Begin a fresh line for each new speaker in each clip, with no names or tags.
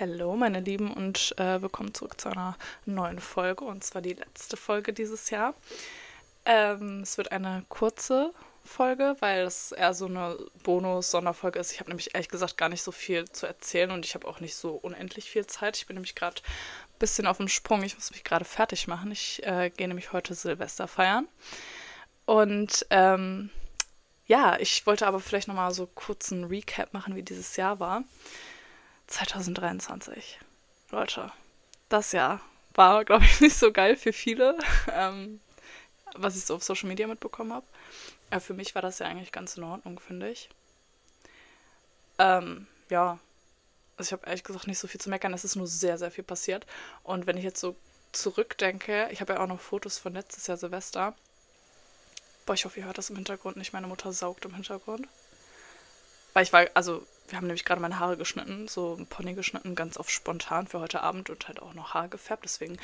Hallo, meine Lieben, und äh, willkommen zurück zu einer neuen Folge, und zwar die letzte Folge dieses Jahr. Ähm, es wird eine kurze Folge, weil es eher so eine Bonus-Sonderfolge ist. Ich habe nämlich ehrlich gesagt gar nicht so viel zu erzählen und ich habe auch nicht so unendlich viel Zeit. Ich bin nämlich gerade ein bisschen auf dem Sprung. Ich muss mich gerade fertig machen. Ich äh, gehe nämlich heute Silvester feiern. Und ähm, ja, ich wollte aber vielleicht nochmal so kurz einen Recap machen, wie dieses Jahr war. 2023. Leute, das Jahr war, glaube ich, nicht so geil für viele, ähm, was ich so auf Social Media mitbekommen habe. Für mich war das ja eigentlich ganz in Ordnung, finde ich. Ähm, ja, also ich habe ehrlich gesagt nicht so viel zu meckern. Es ist nur sehr, sehr viel passiert. Und wenn ich jetzt so zurückdenke, ich habe ja auch noch Fotos von letztes Jahr Silvester. Boah, ich hoffe, ihr hört das im Hintergrund nicht. Meine Mutter saugt im Hintergrund. Weil ich war, also wir haben nämlich gerade meine Haare geschnitten, so ein Pony geschnitten, ganz auf spontan für heute Abend und halt auch noch Haare gefärbt. Deswegen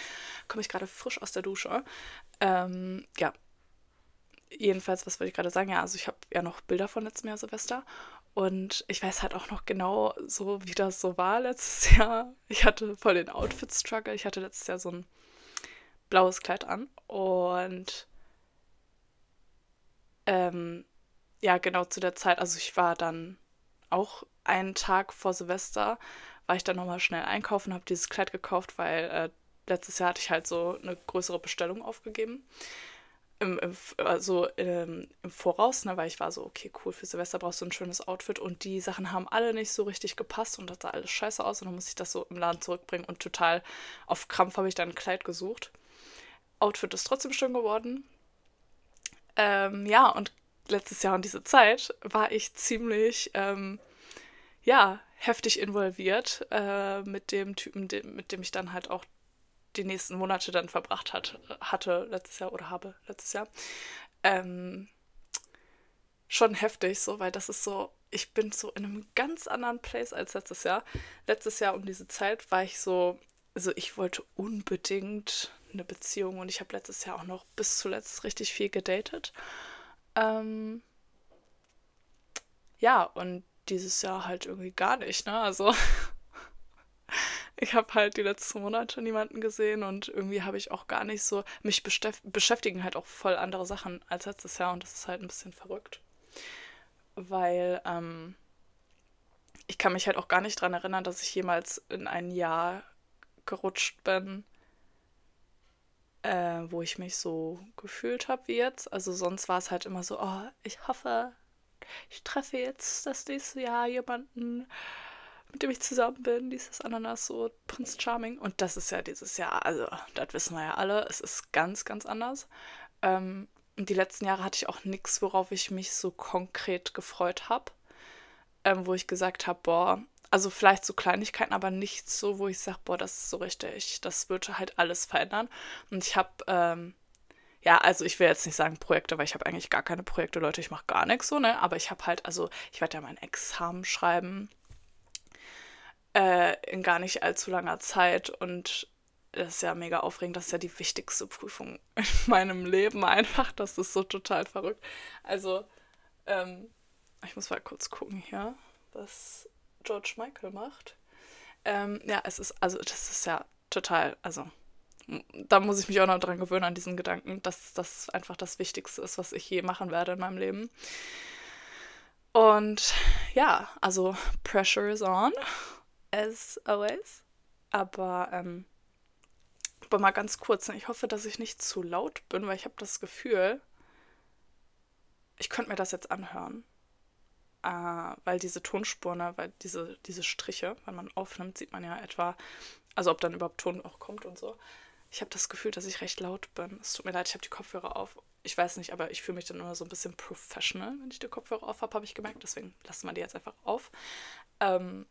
komme ich gerade frisch aus der Dusche. Ähm, ja. Jedenfalls, was wollte ich gerade sagen? Ja, also ich habe ja noch Bilder von letztem Jahr Silvester und ich weiß halt auch noch genau so, wie das so war letztes Jahr. Ich hatte voll den Outfit-Struggle. Ich hatte letztes Jahr so ein blaues Kleid an und ähm, ja, genau zu der Zeit, also ich war dann auch einen Tag vor Silvester, war ich dann nochmal schnell einkaufen, habe dieses Kleid gekauft, weil äh, letztes Jahr hatte ich halt so eine größere Bestellung aufgegeben. Im, im, also im, im Voraus, ne, weil ich war so, okay, cool, für Silvester brauchst du ein schönes Outfit und die Sachen haben alle nicht so richtig gepasst und das sah alles scheiße aus und dann musste ich das so im Laden zurückbringen und total auf Krampf habe ich dann ein Kleid gesucht. Outfit ist trotzdem schön geworden. Ähm, ja, und letztes Jahr um diese Zeit war ich ziemlich, ähm, ja, heftig involviert äh, mit dem Typen, de mit dem ich dann halt auch die nächsten Monate dann verbracht hat, hatte letztes Jahr oder habe letztes Jahr. Ähm, schon heftig, so, weil das ist so, ich bin so in einem ganz anderen Place als letztes Jahr. Letztes Jahr um diese Zeit war ich so, also ich wollte unbedingt eine Beziehung und ich habe letztes Jahr auch noch bis zuletzt richtig viel gedatet. Ähm, ja, und dieses Jahr halt irgendwie gar nicht, ne? Also ich habe halt die letzten Monate niemanden gesehen und irgendwie habe ich auch gar nicht so, mich beschäftigen halt auch voll andere Sachen als letztes Jahr und das ist halt ein bisschen verrückt. Weil ähm, ich kann mich halt auch gar nicht dran erinnern, dass ich jemals in ein Jahr gerutscht bin, äh, wo ich mich so gefühlt habe wie jetzt. Also sonst war es halt immer so, oh, ich hoffe, ich treffe jetzt das nächste Jahr jemanden, mit dem ich zusammen bin, dieses Ananas, so Prinz Charming. Und das ist ja dieses Jahr, also das wissen wir ja alle, es ist ganz, ganz anders. Ähm, die letzten Jahre hatte ich auch nichts, worauf ich mich so konkret gefreut habe. Ähm, wo ich gesagt habe, boah, also vielleicht so Kleinigkeiten, aber nicht so, wo ich sage, boah, das ist so richtig, das würde halt alles verändern. Und ich habe, ähm, ja, also ich will jetzt nicht sagen Projekte, weil ich habe eigentlich gar keine Projekte, Leute, ich mache gar nichts so, ne? Aber ich habe halt, also ich werde ja mein Examen schreiben äh, in gar nicht allzu langer Zeit und das ist ja mega aufregend, das ist ja die wichtigste Prüfung in meinem Leben einfach, das ist so total verrückt. Also, ähm, ich muss mal kurz gucken hier, was George Michael macht. Ähm, ja, es ist, also das ist ja total, also da muss ich mich auch noch dran gewöhnen an diesen Gedanken, dass das einfach das Wichtigste ist, was ich je machen werde in meinem Leben. Und ja, also Pressure is on, as always. Aber, ähm, aber mal ganz kurz, ich hoffe, dass ich nicht zu laut bin, weil ich habe das Gefühl, ich könnte mir das jetzt anhören äh, weil diese Tonspur, ne, weil diese, diese Striche, wenn man aufnimmt, sieht man ja etwa, also ob dann überhaupt Ton auch kommt und so. Ich habe das Gefühl, dass ich recht laut bin. Es tut mir leid, ich habe die Kopfhörer auf. Ich weiß nicht, aber ich fühle mich dann immer so ein bisschen professional, wenn ich die Kopfhörer auf habe, habe ich gemerkt. Deswegen lassen wir die jetzt einfach auf. Ähm,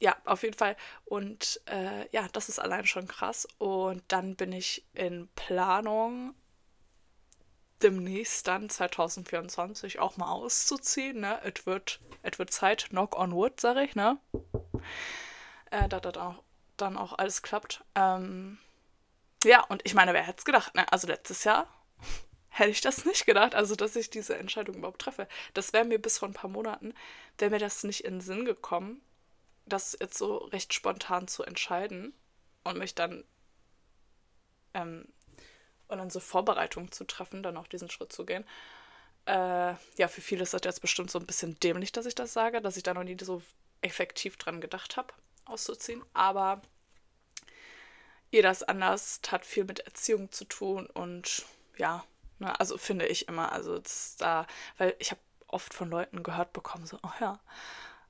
ja, auf jeden Fall. Und äh, ja, das ist allein schon krass. Und dann bin ich in Planung demnächst dann 2024 auch mal auszuziehen. Ne? Es wird, wird Zeit, knock on wood, sag ich, ne? Äh, dass das auch, dann auch alles klappt. Ähm, ja, und ich meine, wer hätte es gedacht, ne? Also letztes Jahr hätte ich das nicht gedacht, also dass ich diese Entscheidung überhaupt treffe. Das wäre mir bis vor ein paar Monaten, wäre mir das nicht in den Sinn gekommen, das jetzt so recht spontan zu entscheiden und mich dann ähm, und dann so Vorbereitungen zu treffen, dann auch diesen Schritt zu gehen. Äh, ja, für viele ist das jetzt bestimmt so ein bisschen dämlich, dass ich das sage, dass ich da noch nie so effektiv dran gedacht habe, auszuziehen. Aber jeder ist anders, hat viel mit Erziehung zu tun und ja, ne, also finde ich immer, also da, weil ich habe oft von Leuten gehört bekommen, so, oh ja,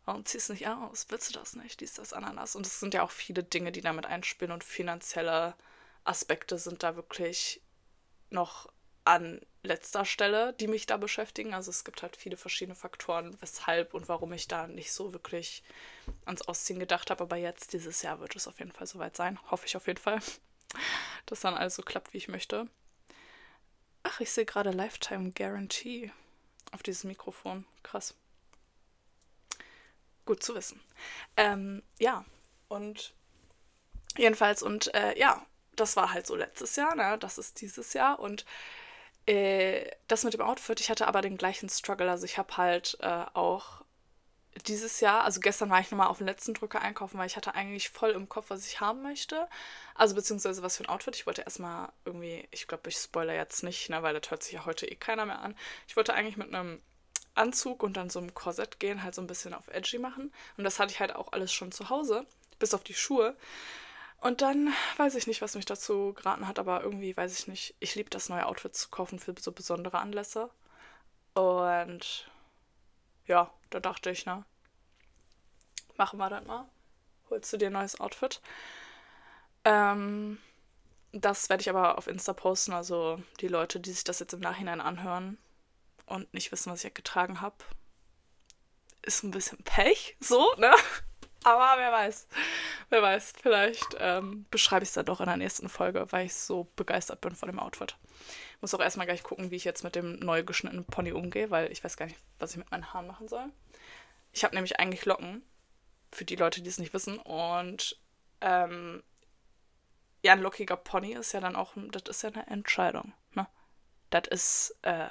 warum ziehst du nicht aus? Willst du das nicht? Dies, das, Ananas. Und es sind ja auch viele Dinge, die damit einspielen und finanzielle Aspekte sind da wirklich noch an letzter Stelle, die mich da beschäftigen. Also es gibt halt viele verschiedene Faktoren, weshalb und warum ich da nicht so wirklich ans Ausziehen gedacht habe. Aber jetzt, dieses Jahr, wird es auf jeden Fall soweit sein. Hoffe ich auf jeden Fall, dass dann alles so klappt, wie ich möchte. Ach, ich sehe gerade Lifetime Guarantee auf dieses Mikrofon. Krass. Gut zu wissen. Ähm, ja, und jedenfalls, und äh, ja, das war halt so letztes Jahr, ne? Das ist dieses Jahr. Und äh, das mit dem Outfit, ich hatte aber den gleichen Struggle. Also ich habe halt äh, auch dieses Jahr, also gestern war ich nochmal auf den letzten Drücker einkaufen, weil ich hatte eigentlich voll im Kopf, was ich haben möchte. Also beziehungsweise was für ein Outfit. Ich wollte erstmal irgendwie, ich glaube, ich spoiler jetzt nicht, ne, weil das hört sich ja heute eh keiner mehr an. Ich wollte eigentlich mit einem Anzug und dann so einem Korsett gehen, halt so ein bisschen auf Edgy machen. Und das hatte ich halt auch alles schon zu Hause, bis auf die Schuhe. Und dann weiß ich nicht, was mich dazu geraten hat, aber irgendwie weiß ich nicht. Ich liebe das, neue Outfits zu kaufen für so besondere Anlässe. Und ja, da dachte ich, ne? Machen wir das mal. Holst du dir ein neues Outfit? Ähm, das werde ich aber auf Insta posten. Also die Leute, die sich das jetzt im Nachhinein anhören und nicht wissen, was ich getragen habe, ist ein bisschen Pech, so, ne? Aber wer weiß. Wer weiß. Vielleicht ähm, beschreibe ich es dann doch in der nächsten Folge, weil ich so begeistert bin von dem Outfit. Muss auch erstmal gleich gucken, wie ich jetzt mit dem neu geschnittenen Pony umgehe, weil ich weiß gar nicht, was ich mit meinen Haaren machen soll. Ich habe nämlich eigentlich Locken. Für die Leute, die es nicht wissen. Und ähm, ja, ein lockiger Pony ist ja dann auch, das ist ja eine Entscheidung. Ne? Das ist, äh,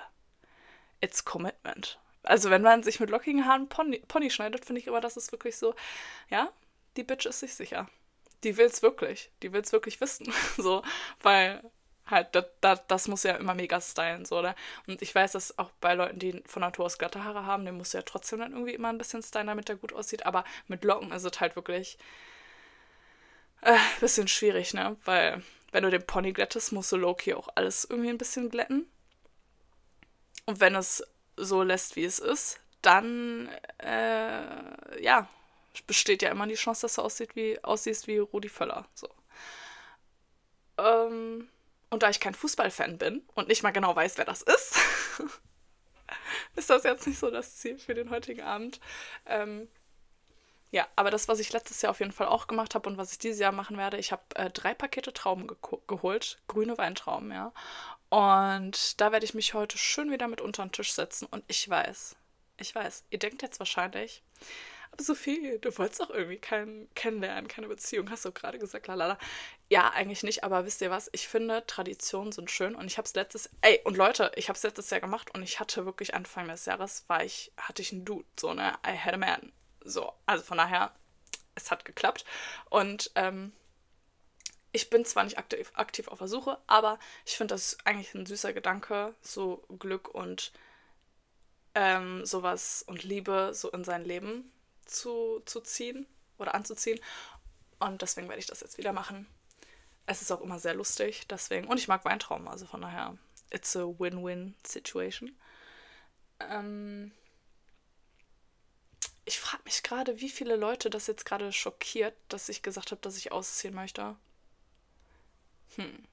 it's commitment. Also wenn man sich mit lockigen Haaren Pony, Pony schneidet, finde ich aber, das ist wirklich so, ja, die Bitch ist sich sicher. Die will's wirklich. Die will's wirklich wissen. so, weil halt, das, das, das muss ja immer mega stylen, so, oder? Und ich weiß, dass auch bei Leuten, die von Natur aus glatte Haare haben, den muss ja trotzdem dann irgendwie immer ein bisschen stylen, damit der gut aussieht. Aber mit Locken ist es halt wirklich äh, bisschen schwierig, ne? Weil, wenn du den Pony glättest, musst du Loki auch alles irgendwie ein bisschen glätten. Und wenn es so lässt, wie es ist, dann äh, ja, besteht ja immer die Chance, dass du aussieht wie, aussiehst wie Rudi Völler. So. Ähm, und da ich kein Fußballfan bin und nicht mal genau weiß, wer das ist, ist das jetzt nicht so das Ziel für den heutigen Abend. Ähm, ja, aber das, was ich letztes Jahr auf jeden Fall auch gemacht habe und was ich dieses Jahr machen werde, ich habe äh, drei Pakete Trauben ge geholt, grüne Weintrauben, ja. Und da werde ich mich heute schön wieder mit unter den Tisch setzen. Und ich weiß, ich weiß, ihr denkt jetzt wahrscheinlich, aber Sophie, du wolltest doch irgendwie keinen kennenlernen, keine Beziehung, hast du gerade gesagt, lalala. Ja, eigentlich nicht, aber wisst ihr was? Ich finde, Traditionen sind schön und ich habe es letztes, ey, und Leute, ich habe es letztes Jahr gemacht und ich hatte wirklich Anfang des Jahres, war ich, hatte ich einen Dude, so, ne, I had a man. So, also von daher, es hat geklappt. Und, ähm, ich bin zwar nicht aktiv, aktiv auf der Suche, aber ich finde das eigentlich ein süßer Gedanke, so Glück und ähm, sowas und Liebe so in sein Leben zu, zu ziehen oder anzuziehen. Und deswegen werde ich das jetzt wieder machen. Es ist auch immer sehr lustig, deswegen. Und ich mag Weintrauben, also von daher, it's a win-win-situation. Ähm, ich frage mich gerade, wie viele Leute das jetzt gerade schockiert, dass ich gesagt habe, dass ich ausziehen möchte. Hm.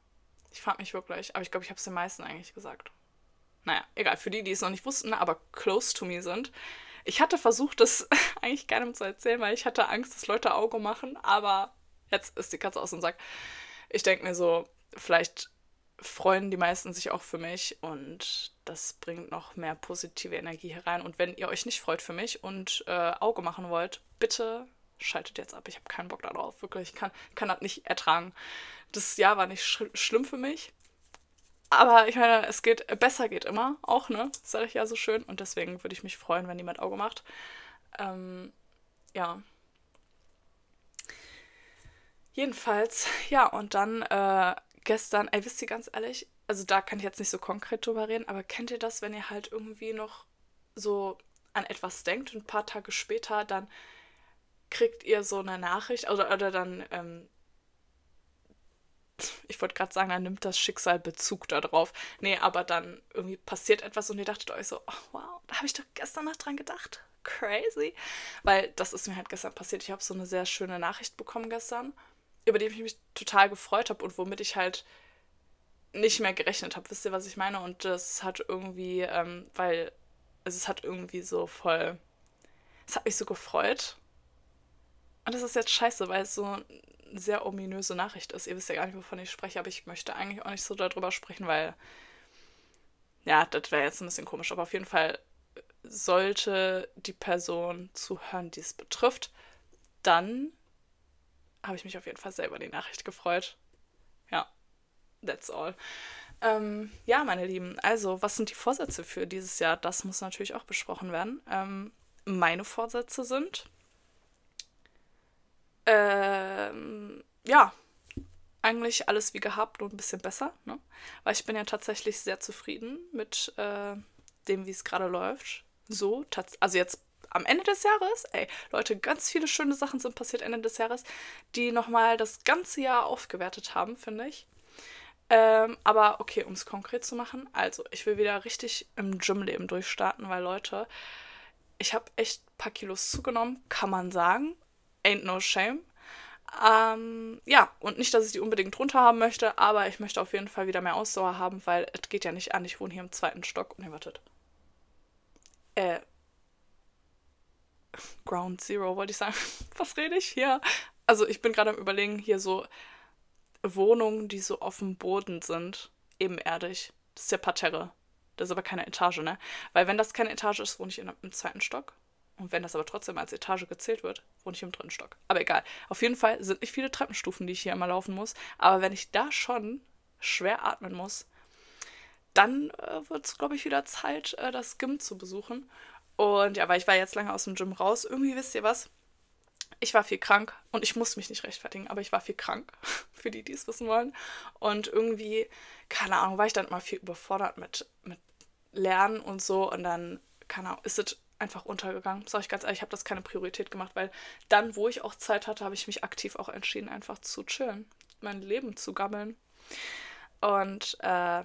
Ich frage mich wirklich. Aber ich glaube, ich habe es den meisten eigentlich gesagt. Naja, egal. Für die, die es noch nicht wussten, aber close to me sind. Ich hatte versucht, das eigentlich keinem zu erzählen, weil ich hatte Angst, dass Leute Auge machen. Aber jetzt ist die Katze aus dem Sack. Ich denke mir so, vielleicht freuen die meisten sich auch für mich und das bringt noch mehr positive Energie herein. Und wenn ihr euch nicht freut für mich und äh, Auge machen wollt, bitte schaltet jetzt ab. Ich habe keinen Bock darauf. Wirklich, ich kann, kann das nicht ertragen. Das Jahr war nicht sch schlimm für mich. Aber ich meine, es geht, besser geht immer, auch, ne? Das sage ich ja so schön. Und deswegen würde ich mich freuen, wenn jemand Auge macht. Ähm, ja. Jedenfalls, ja, und dann äh, gestern, ey, wisst ihr ganz ehrlich, also da kann ich jetzt nicht so konkret drüber reden, aber kennt ihr das, wenn ihr halt irgendwie noch so an etwas denkt und ein paar Tage später dann kriegt ihr so eine Nachricht oder, oder dann, ähm, ich wollte gerade sagen, dann nimmt das Schicksal Bezug darauf. Nee, aber dann irgendwie passiert etwas und ihr dachtet euch so, oh, wow, da habe ich doch gestern Nacht dran gedacht. Crazy. Weil das ist mir halt gestern passiert. Ich habe so eine sehr schöne Nachricht bekommen gestern, über die ich mich total gefreut habe und womit ich halt nicht mehr gerechnet habe. Wisst ihr, was ich meine? Und das hat irgendwie, ähm, weil also es hat irgendwie so voll, es hat mich so gefreut. Und das ist jetzt scheiße, weil es so sehr ominöse Nachricht ist. Ihr wisst ja gar nicht, wovon ich spreche, aber ich möchte eigentlich auch nicht so darüber sprechen, weil, ja, das wäre jetzt ein bisschen komisch. Aber auf jeden Fall sollte die Person zuhören, die es betrifft, dann habe ich mich auf jeden Fall sehr über die Nachricht gefreut. Ja, that's all. Ähm, ja, meine Lieben, also was sind die Vorsätze für dieses Jahr? Das muss natürlich auch besprochen werden. Ähm, meine Vorsätze sind, ähm, ja, eigentlich alles wie gehabt und ein bisschen besser, ne? Weil ich bin ja tatsächlich sehr zufrieden mit äh, dem, wie es gerade läuft. So, also jetzt am Ende des Jahres, ey, Leute, ganz viele schöne Sachen sind passiert Ende des Jahres, die nochmal das ganze Jahr aufgewertet haben, finde ich. Ähm, aber okay, um es konkret zu machen, also ich will wieder richtig im Gymleben durchstarten, weil Leute, ich habe echt ein paar Kilos zugenommen, kann man sagen. Ain't no shame. Ähm, ja, und nicht, dass ich die unbedingt runter haben möchte, aber ich möchte auf jeden Fall wieder mehr Ausdauer haben, weil es geht ja nicht an. Ich wohne hier im zweiten Stock. Ihr wartet. Äh. Ground Zero, wollte ich sagen. Was rede ich hier? Also, ich bin gerade am Überlegen, hier so Wohnungen, die so auf dem Boden sind, ebenerdig. Das ist ja Parterre. Das ist aber keine Etage, ne? Weil wenn das keine Etage ist, wohne ich in, im zweiten Stock. Und wenn das aber trotzdem als Etage gezählt wird, wohne ich im dritten Stock. Aber egal. Auf jeden Fall sind nicht viele Treppenstufen, die ich hier immer laufen muss. Aber wenn ich da schon schwer atmen muss, dann äh, wird es, glaube ich, wieder Zeit, äh, das Gym zu besuchen. Und ja, weil ich war jetzt lange aus dem Gym raus. Irgendwie wisst ihr was? ich war viel krank und ich muss mich nicht rechtfertigen, aber ich war viel krank, für die, die es wissen wollen. Und irgendwie, keine Ahnung, war ich dann immer viel überfordert mit, mit Lernen und so und dann, keine Ahnung, ist es einfach untergegangen. Sag ich ganz ehrlich, ich habe das keine Priorität gemacht, weil dann, wo ich auch Zeit hatte, habe ich mich aktiv auch entschieden, einfach zu chillen, mein Leben zu gammeln. Und äh,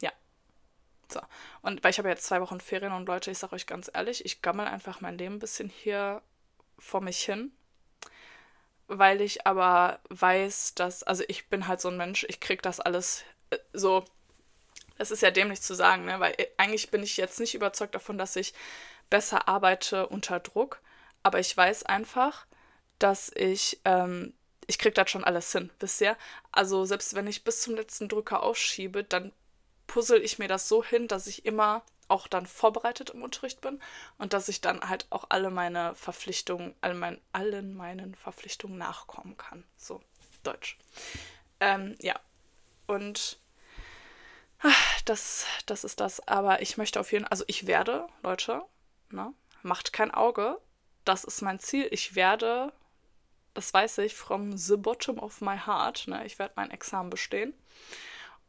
ja. So. Und weil ich habe jetzt zwei Wochen Ferien und Leute, ich sage euch ganz ehrlich, ich gammel einfach mein Leben ein bisschen hier vor mich hin, weil ich aber weiß, dass, also ich bin halt so ein Mensch, ich krieg das alles äh, so, es ist ja dämlich zu sagen, ne? weil äh, eigentlich bin ich jetzt nicht überzeugt davon, dass ich besser arbeite unter Druck, aber ich weiß einfach, dass ich, ähm, ich krieg das schon alles hin, bisher. Also selbst wenn ich bis zum letzten Drücker ausschiebe, dann puzzle ich mir das so hin, dass ich immer auch dann vorbereitet im Unterricht bin und dass ich dann halt auch alle meine Verpflichtungen, all mein, allen meinen Verpflichtungen nachkommen kann. So, Deutsch. Ähm, ja. Und ach, das, das ist das. Aber ich möchte auf jeden Fall, also ich werde, Leute, ne, macht kein Auge. Das ist mein Ziel. Ich werde, das weiß ich, from the bottom of my heart, ne, ich werde mein Examen bestehen.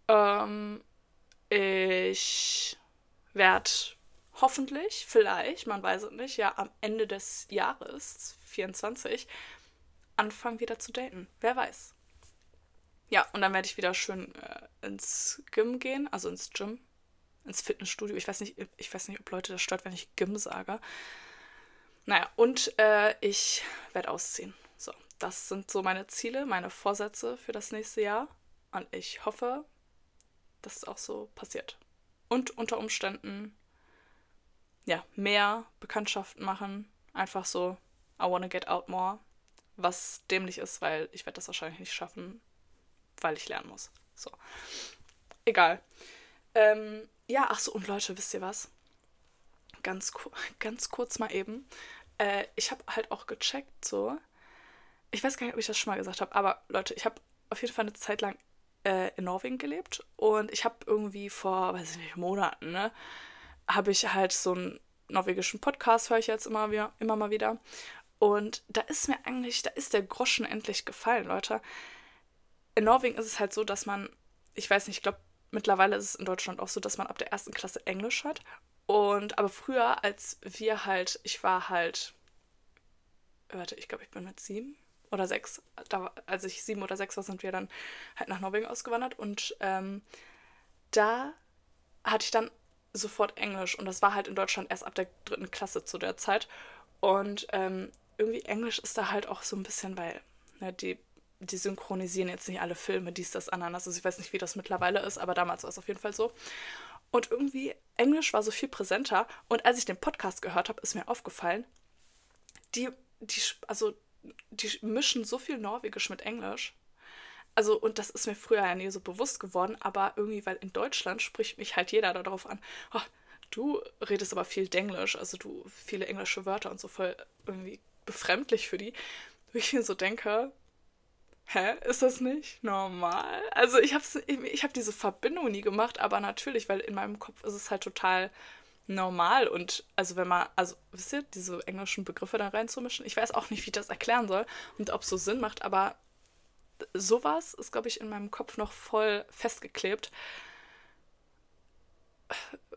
Ähm, ich werde hoffentlich, vielleicht, man weiß es nicht, ja am Ende des Jahres 24 anfangen wieder zu daten. Wer weiß. Ja, und dann werde ich wieder schön äh, ins Gym gehen, also ins Gym, ins Fitnessstudio. Ich weiß nicht, ich weiß nicht, ob Leute das stört, wenn ich Gym sage. Naja, und äh, ich werde ausziehen. So, das sind so meine Ziele, meine Vorsätze für das nächste Jahr. Und ich hoffe, dass es auch so passiert und unter Umständen ja, mehr Bekanntschaften machen. Einfach so, I wanna get out more. Was dämlich ist, weil ich werde das wahrscheinlich nicht schaffen, weil ich lernen muss. So. Egal. Ähm, ja, ach so, und Leute, wisst ihr was? Ganz, ganz kurz mal eben. Äh, ich habe halt auch gecheckt, so. Ich weiß gar nicht, ob ich das schon mal gesagt habe, aber Leute, ich habe auf jeden Fall eine Zeit lang äh, in Norwegen gelebt und ich habe irgendwie vor, weiß ich nicht, Monaten, ne, habe ich halt so einen norwegischen Podcast, höre ich jetzt immer, wieder, immer mal wieder. Und da ist mir eigentlich, da ist der Groschen endlich gefallen, Leute. In Norwegen ist es halt so, dass man, ich weiß nicht, ich glaube, mittlerweile ist es in Deutschland auch so, dass man ab der ersten Klasse Englisch hat. Und aber früher, als wir halt, ich war halt, warte, ich glaube, ich bin mit sieben oder sechs, da, als ich sieben oder sechs war, sind wir dann halt nach Norwegen ausgewandert. Und ähm, da hatte ich dann sofort Englisch. Und das war halt in Deutschland erst ab der dritten Klasse zu der Zeit. Und ähm, irgendwie Englisch ist da halt auch so ein bisschen, weil ne, die, die synchronisieren jetzt nicht alle Filme, dies, das, Ananas. Also ich weiß nicht, wie das mittlerweile ist, aber damals war es auf jeden Fall so. Und irgendwie Englisch war so viel präsenter. Und als ich den Podcast gehört habe, ist mir aufgefallen, die, die, also die mischen so viel Norwegisch mit Englisch. Also, und das ist mir früher ja nie so bewusst geworden, aber irgendwie, weil in Deutschland spricht mich halt jeder darauf an, oh, du redest aber viel Denglisch, also du viele englische Wörter und so voll irgendwie befremdlich für die. Wo ich mir so denke, hä, ist das nicht normal? Also ich habe ich hab diese Verbindung nie gemacht, aber natürlich, weil in meinem Kopf ist es halt total normal und also wenn man, also wisst ihr, diese englischen Begriffe da reinzumischen, ich weiß auch nicht, wie ich das erklären soll und ob es so Sinn macht, aber sowas ist, glaube ich, in meinem Kopf noch voll festgeklebt,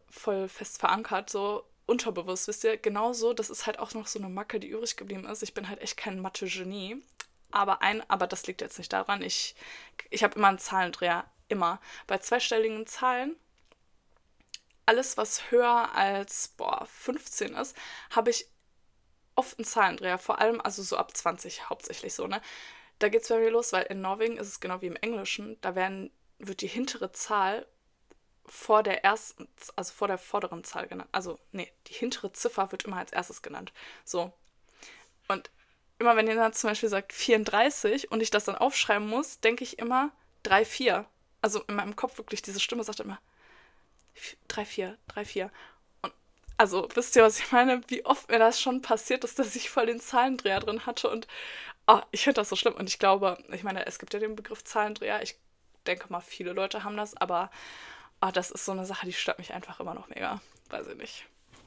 voll fest verankert, so unterbewusst, wisst ihr, genauso, das ist halt auch noch so eine Macke, die übrig geblieben ist. Ich bin halt echt kein Mathe-Genie, aber ein, aber das liegt jetzt nicht daran. Ich, ich habe immer einen Zahlendreher, immer. Bei zweistelligen Zahlen alles, was höher als boah, 15 ist, habe ich oft einen Zahlendreher. Vor allem, also so ab 20 hauptsächlich so, ne? Da geht es bei mir los, weil in Norwegen ist es genau wie im Englischen. Da werden, wird die hintere Zahl vor der ersten, also vor der vorderen Zahl genannt. Also, nee, die hintere Ziffer wird immer als erstes genannt. So. Und immer wenn dann zum Beispiel sagt 34 und ich das dann aufschreiben muss, denke ich immer 3, 4. Also in meinem Kopf wirklich, diese Stimme sagt immer 3, 4, 3, 4. Und also, wisst ihr, was ich meine? Wie oft mir das schon passiert ist, dass ich voll den Zahlendreher drin hatte und oh, ich finde das so schlimm. Und ich glaube, ich meine, es gibt ja den Begriff Zahlendreher. Ich denke mal, viele Leute haben das, aber oh, das ist so eine Sache, die stört mich einfach immer noch mega. Weiß ich nicht.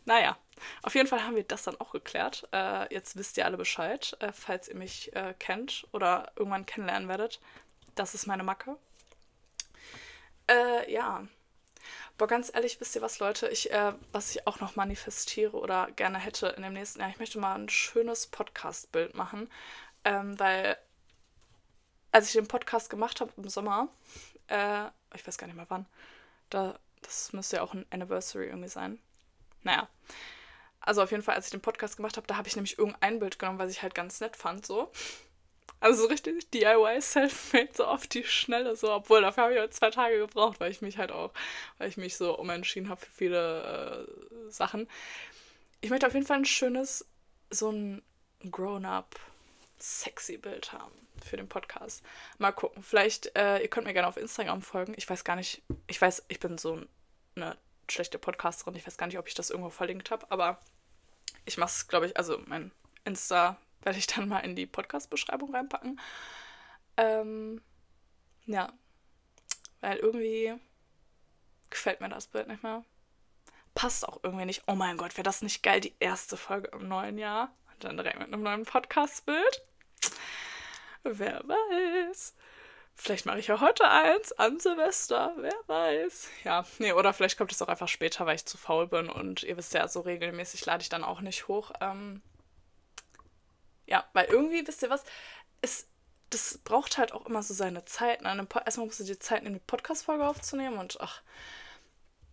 Naja, auf jeden Fall haben wir das dann auch geklärt. Äh, jetzt wisst ihr alle Bescheid, äh, falls ihr mich äh, kennt oder irgendwann kennenlernen werdet. Das ist meine Macke. Äh, ja. Boah, ganz ehrlich, wisst ihr was, Leute? Ich, äh, was ich auch noch manifestiere oder gerne hätte in dem nächsten Jahr, ich möchte mal ein schönes Podcast-Bild machen. Ähm, weil, als ich den Podcast gemacht habe im Sommer, äh, ich weiß gar nicht mehr wann, da, das müsste ja auch ein Anniversary irgendwie sein. Naja. Also auf jeden Fall, als ich den Podcast gemacht habe, da habe ich nämlich irgendein Bild genommen, was ich halt ganz nett fand, so. Also so richtig DIY Selfmade, so auf die Schnelle, so, obwohl dafür habe ich halt zwei Tage gebraucht, weil ich mich halt auch, weil ich mich so umentschieden habe für viele äh, Sachen. Ich möchte auf jeden Fall ein schönes, so ein Grown-up, sexy Bild haben für den Podcast. Mal gucken. Vielleicht, äh, ihr könnt mir gerne auf Instagram folgen. Ich weiß gar nicht, ich weiß, ich bin so eine schlechte Podcasterin. Ich weiß gar nicht, ob ich das irgendwo verlinkt habe, aber ich mache es, glaube ich, also mein Insta werde ich dann mal in die Podcast-Beschreibung reinpacken. Ähm, ja. Weil irgendwie gefällt mir das Bild nicht mehr. Passt auch irgendwie nicht. Oh mein Gott, wäre das nicht geil, die erste Folge im neuen Jahr. Und dann direkt mit einem neuen Podcast-Bild. Wer weiß. Vielleicht mache ich ja heute eins an Silvester, wer weiß. Ja, nee, oder vielleicht kommt es auch einfach später, weil ich zu faul bin und ihr wisst ja, so regelmäßig lade ich dann auch nicht hoch. Ähm, ja, weil irgendwie, wisst ihr was, es, das braucht halt auch immer so seine Zeit. Ne? Erstmal musst du dir Zeit nehmen, die Podcast-Folge aufzunehmen und ach,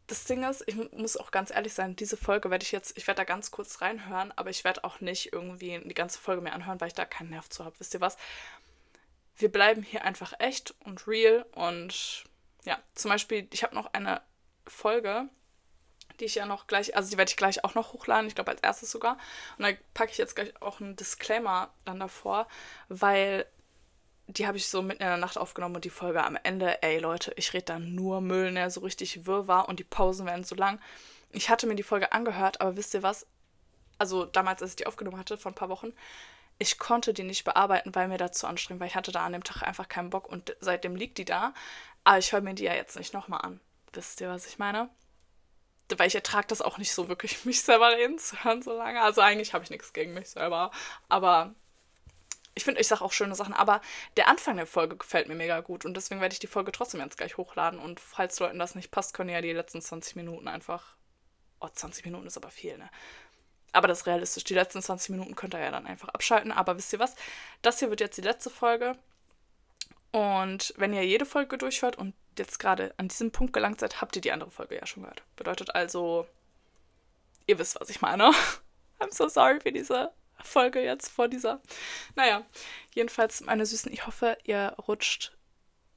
das Ding ist, ich muss auch ganz ehrlich sein, diese Folge werde ich jetzt, ich werde da ganz kurz reinhören, aber ich werde auch nicht irgendwie die ganze Folge mehr anhören, weil ich da keinen Nerv zu habe. Wisst ihr was? Wir bleiben hier einfach echt und real und ja, zum Beispiel, ich habe noch eine Folge, die ich ja noch gleich, also die werde ich gleich auch noch hochladen, ich glaube als erstes sogar. Und da packe ich jetzt gleich auch einen Disclaimer dann davor, weil die habe ich so mitten in der Nacht aufgenommen und die Folge am Ende, ey Leute, ich rede da nur Müll, ne, so richtig wirr war und die Pausen werden so lang. Ich hatte mir die Folge angehört, aber wisst ihr was? Also damals, als ich die aufgenommen hatte, vor ein paar Wochen, ich konnte die nicht bearbeiten, weil mir das zu anstrengend war. Ich hatte da an dem Tag einfach keinen Bock und seitdem liegt die da. Aber ich höre mir die ja jetzt nicht nochmal an. Wisst ihr, was ich meine? weil ich ertrage das auch nicht so wirklich, mich selber reden zu hören so lange. Also eigentlich habe ich nichts gegen mich selber. Aber ich finde, ich sage auch schöne Sachen. Aber der Anfang der Folge gefällt mir mega gut. Und deswegen werde ich die Folge trotzdem jetzt gleich hochladen. Und falls Leuten das nicht passt, können ja die letzten 20 Minuten einfach. Oh, 20 Minuten ist aber viel, ne? Aber das ist realistisch. Die letzten 20 Minuten könnt ihr ja dann einfach abschalten. Aber wisst ihr was? Das hier wird jetzt die letzte Folge. Und wenn ihr jede Folge durchhört und jetzt gerade an diesem Punkt gelangt seid, habt ihr die andere Folge ja schon gehört. Bedeutet also, ihr wisst, was ich meine. I'm so sorry für diese Folge jetzt vor dieser. Naja, jedenfalls, meine Süßen, ich hoffe, ihr rutscht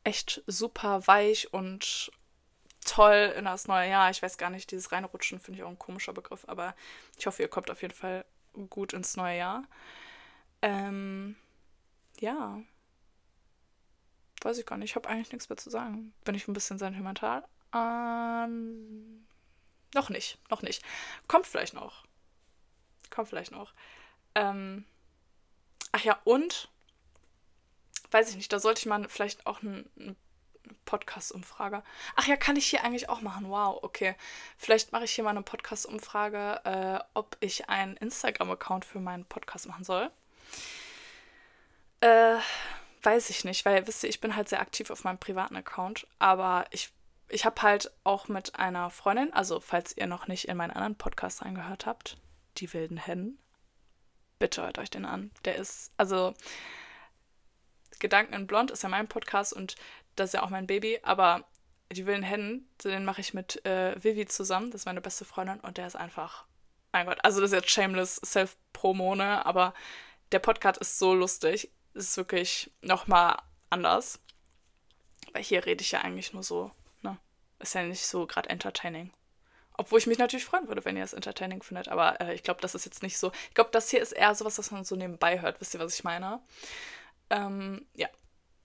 echt super weich und toll in das neue Jahr. Ich weiß gar nicht, dieses Reinrutschen finde ich auch ein komischer Begriff, aber ich hoffe, ihr kommt auf jeden Fall gut ins neue Jahr. Ähm, ja weiß ich gar nicht. Ich habe eigentlich nichts mehr zu sagen. Bin ich ein bisschen sentimental? Ähm, noch nicht, noch nicht. Kommt vielleicht noch. Kommt vielleicht noch. Ähm, ach ja, und weiß ich nicht, da sollte ich mal vielleicht auch ein Podcast-Umfrage. Ach ja, kann ich hier eigentlich auch machen? Wow, okay. Vielleicht mache ich hier mal eine Podcast-Umfrage, äh, ob ich einen Instagram-Account für meinen Podcast machen soll. Äh, weiß ich nicht, weil, wisst ihr, ich bin halt sehr aktiv auf meinem privaten Account, aber ich, ich habe halt auch mit einer Freundin, also falls ihr noch nicht in meinen anderen Podcast reingehört habt, die wilden Hennen, bitte hört euch den an. Der ist, also Gedanken in Blond ist ja mein Podcast und das ist ja auch mein Baby, aber die wilden Hennen, den mache ich mit äh, Vivi zusammen, das ist meine beste Freundin und der ist einfach, mein Gott, also das ist jetzt shameless Self-Promo, ne, aber der Podcast ist so lustig ist wirklich nochmal anders. Weil hier rede ich ja eigentlich nur so, ne? Ist ja nicht so gerade entertaining. Obwohl ich mich natürlich freuen würde, wenn ihr es entertaining findet. Aber äh, ich glaube, das ist jetzt nicht so. Ich glaube, das hier ist eher sowas, was man so nebenbei hört. Wisst ihr, was ich meine? Ähm, ja.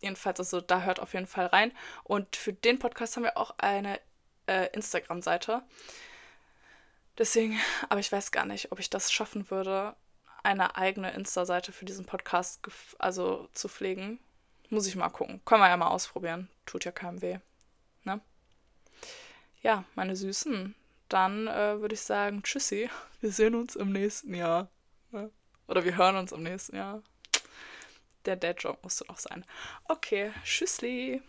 Jedenfalls, also da hört auf jeden Fall rein. Und für den Podcast haben wir auch eine äh, Instagram-Seite. Deswegen, aber ich weiß gar nicht, ob ich das schaffen würde, eine eigene Insta-Seite für diesen Podcast also zu pflegen. Muss ich mal gucken. Können wir ja mal ausprobieren. Tut ja keinem weh. Ne? Ja, meine Süßen. Dann äh, würde ich sagen, tschüssi. Wir sehen uns im nächsten Jahr. Ne? Oder wir hören uns im nächsten Jahr. Der Dad-Job musste noch sein. Okay, tschüssli.